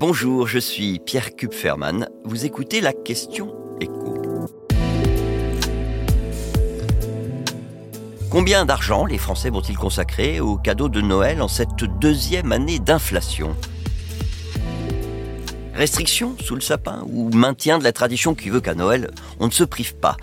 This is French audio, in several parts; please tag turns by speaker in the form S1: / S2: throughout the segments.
S1: Bonjour, je suis Pierre Kupferman. Vous écoutez la question écho. Combien d'argent les Français vont-ils consacrer aux cadeaux de Noël en cette deuxième année d'inflation? Restriction sous le sapin ou maintien de la tradition qui veut qu'à Noël, on ne se prive pas?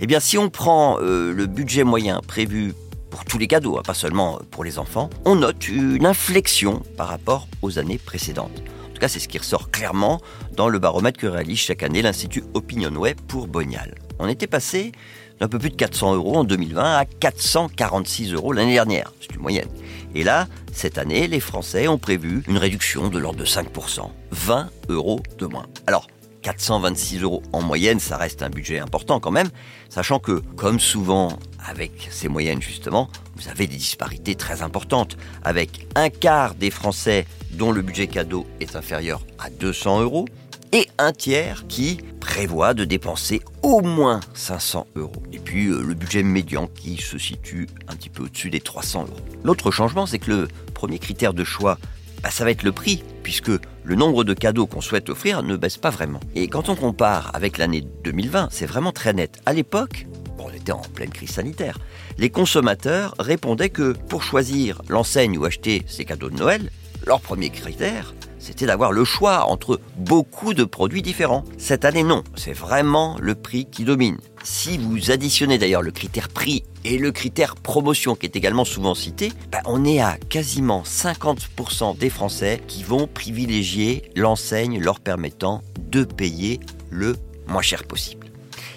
S1: Eh bien, si on prend euh, le budget moyen prévu pour tous les cadeaux, hein, pas seulement pour les enfants, on note une inflexion par rapport aux années précédentes. Tout cas, c'est ce qui ressort clairement dans le baromètre que réalise chaque année l'Institut Opinionway pour Bonial. On était passé d'un peu plus de 400 euros en 2020 à 446 euros l'année dernière. C'est une moyenne. Et là, cette année, les Français ont prévu une réduction de l'ordre de 5%. 20 euros de moins. Alors, 426 euros en moyenne, ça reste un budget important quand même, sachant que, comme souvent avec ces moyennes justement, vous avez des disparités très importantes, avec un quart des Français dont le budget cadeau est inférieur à 200 euros, et un tiers qui prévoit de dépenser au moins 500 euros. Et puis euh, le budget médian qui se situe un petit peu au-dessus des 300 euros. L'autre changement, c'est que le premier critère de choix, bah, ça va être le prix, puisque le nombre de cadeaux qu'on souhaite offrir ne baisse pas vraiment. Et quand on compare avec l'année 2020, c'est vraiment très net. À l'époque, on était en pleine crise sanitaire, les consommateurs répondaient que pour choisir l'enseigne ou acheter ces cadeaux de Noël, leur premier critère, c'était d'avoir le choix entre beaucoup de produits différents. Cette année, non, c'est vraiment le prix qui domine. Si vous additionnez d'ailleurs le critère prix et le critère promotion qui est également souvent cité, bah, on est à quasiment 50% des Français qui vont privilégier l'enseigne leur permettant de payer le moins cher possible.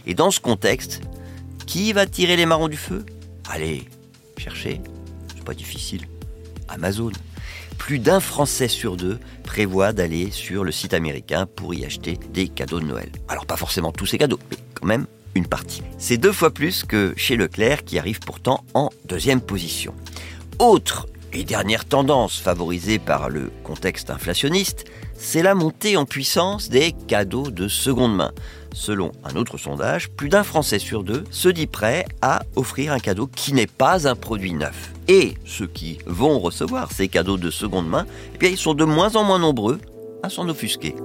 S1: Et dans ce contexte, qui va tirer les marrons du feu? Allez, cherchez, c'est pas difficile. Amazon plus d'un Français sur deux prévoit d'aller sur le site américain pour y acheter des cadeaux de Noël. Alors pas forcément tous ces cadeaux, mais quand même une partie. C'est deux fois plus que chez Leclerc qui arrive pourtant en deuxième position. Autre et dernière tendance favorisée par le contexte inflationniste, c'est la montée en puissance des cadeaux de seconde main. Selon un autre sondage, plus d'un Français sur deux se dit prêt à offrir un cadeau qui n'est pas un produit neuf. Et ceux qui vont recevoir ces cadeaux de seconde main, eh bien, ils sont de moins en moins nombreux à s'en offusquer.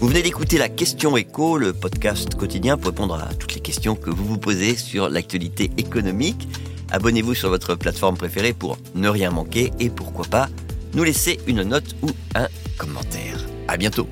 S1: Vous venez d'écouter la question écho, le podcast quotidien pour répondre à toutes les questions que vous vous posez sur l'actualité économique. Abonnez-vous sur votre plateforme préférée pour ne rien manquer et pourquoi pas nous laisser une note ou un commentaire. À bientôt.